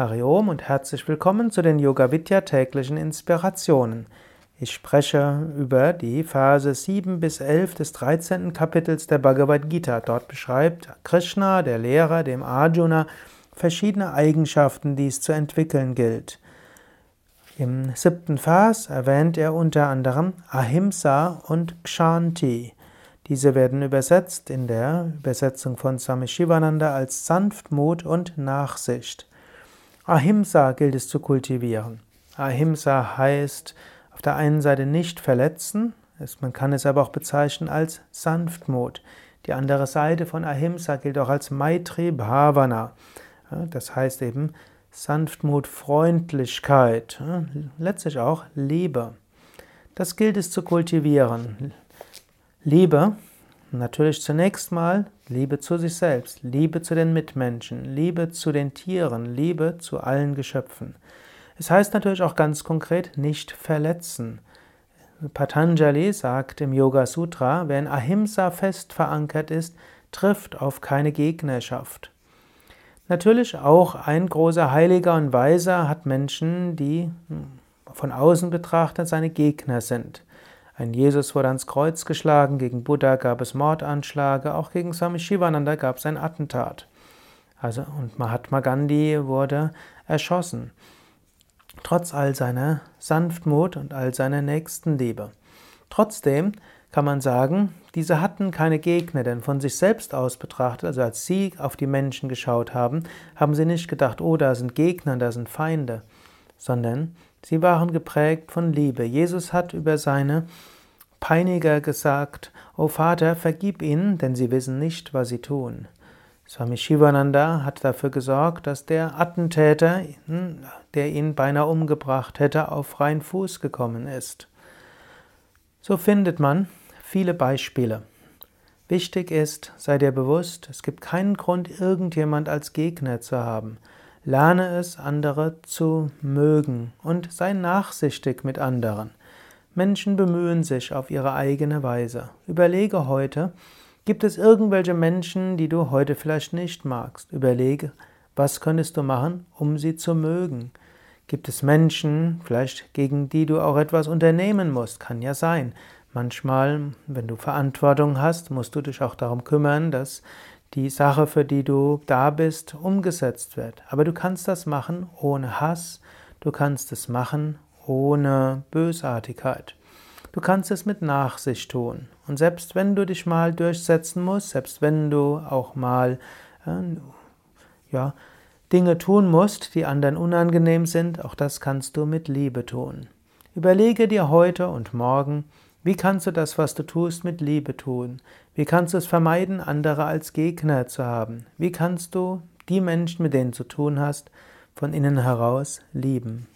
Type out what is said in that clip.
Hari Om und herzlich willkommen zu den Yoga Vidya täglichen Inspirationen. Ich spreche über die Verse 7 bis 11 des 13. Kapitels der Bhagavad Gita. Dort beschreibt Krishna, der Lehrer, dem Arjuna, verschiedene Eigenschaften, die es zu entwickeln gilt. Im siebten Vers erwähnt er unter anderem Ahimsa und Kshanti. Diese werden übersetzt in der Übersetzung von Swami Shivananda als Sanftmut und Nachsicht. Ahimsa gilt es zu kultivieren. Ahimsa heißt auf der einen Seite nicht verletzen, man kann es aber auch bezeichnen als Sanftmut. Die andere Seite von Ahimsa gilt auch als Maitri Bhavana. Das heißt eben Sanftmut, Freundlichkeit, letztlich auch Liebe. Das gilt es zu kultivieren. Liebe Natürlich zunächst mal Liebe zu sich selbst, Liebe zu den Mitmenschen, Liebe zu den Tieren, Liebe zu allen Geschöpfen. Es heißt natürlich auch ganz konkret nicht verletzen. Patanjali sagt im Yoga Sutra, wer in Ahimsa fest verankert ist, trifft auf keine Gegnerschaft. Natürlich auch ein großer Heiliger und Weiser hat Menschen, die hm, von außen betrachtet seine Gegner sind. Ein Jesus wurde ans Kreuz geschlagen, gegen Buddha gab es Mordanschläge, auch gegen Swami Shivananda gab es ein Attentat. Also, und Mahatma Gandhi wurde erschossen. Trotz all seiner Sanftmut und all seiner Nächstenliebe. Trotzdem kann man sagen, diese hatten keine Gegner, denn von sich selbst aus betrachtet, also als sie auf die Menschen geschaut haben, haben sie nicht gedacht, oh, da sind Gegner, da sind Feinde, sondern Sie waren geprägt von Liebe. Jesus hat über seine Peiniger gesagt, O Vater, vergib ihnen, denn sie wissen nicht, was sie tun. Swami Shivananda hat dafür gesorgt, dass der Attentäter, der ihn beinahe umgebracht hätte, auf freien Fuß gekommen ist. So findet man viele Beispiele. Wichtig ist, sei dir bewusst, es gibt keinen Grund, irgendjemand als Gegner zu haben. Lerne es, andere zu mögen und sei nachsichtig mit anderen. Menschen bemühen sich auf ihre eigene Weise. Überlege heute, gibt es irgendwelche Menschen, die du heute vielleicht nicht magst? Überlege, was könntest du machen, um sie zu mögen? Gibt es Menschen, vielleicht gegen die du auch etwas unternehmen musst? Kann ja sein. Manchmal, wenn du Verantwortung hast, musst du dich auch darum kümmern, dass die Sache, für die du da bist, umgesetzt wird. Aber du kannst das machen ohne Hass, du kannst es machen ohne Bösartigkeit. Du kannst es mit Nachsicht tun. Und selbst wenn du dich mal durchsetzen musst, selbst wenn du auch mal äh, ja, Dinge tun musst, die anderen unangenehm sind, auch das kannst du mit Liebe tun. Überlege dir heute und morgen, wie kannst du das, was du tust, mit Liebe tun? Wie kannst du es vermeiden, andere als Gegner zu haben? Wie kannst du die Menschen, mit denen du zu tun hast, von innen heraus lieben?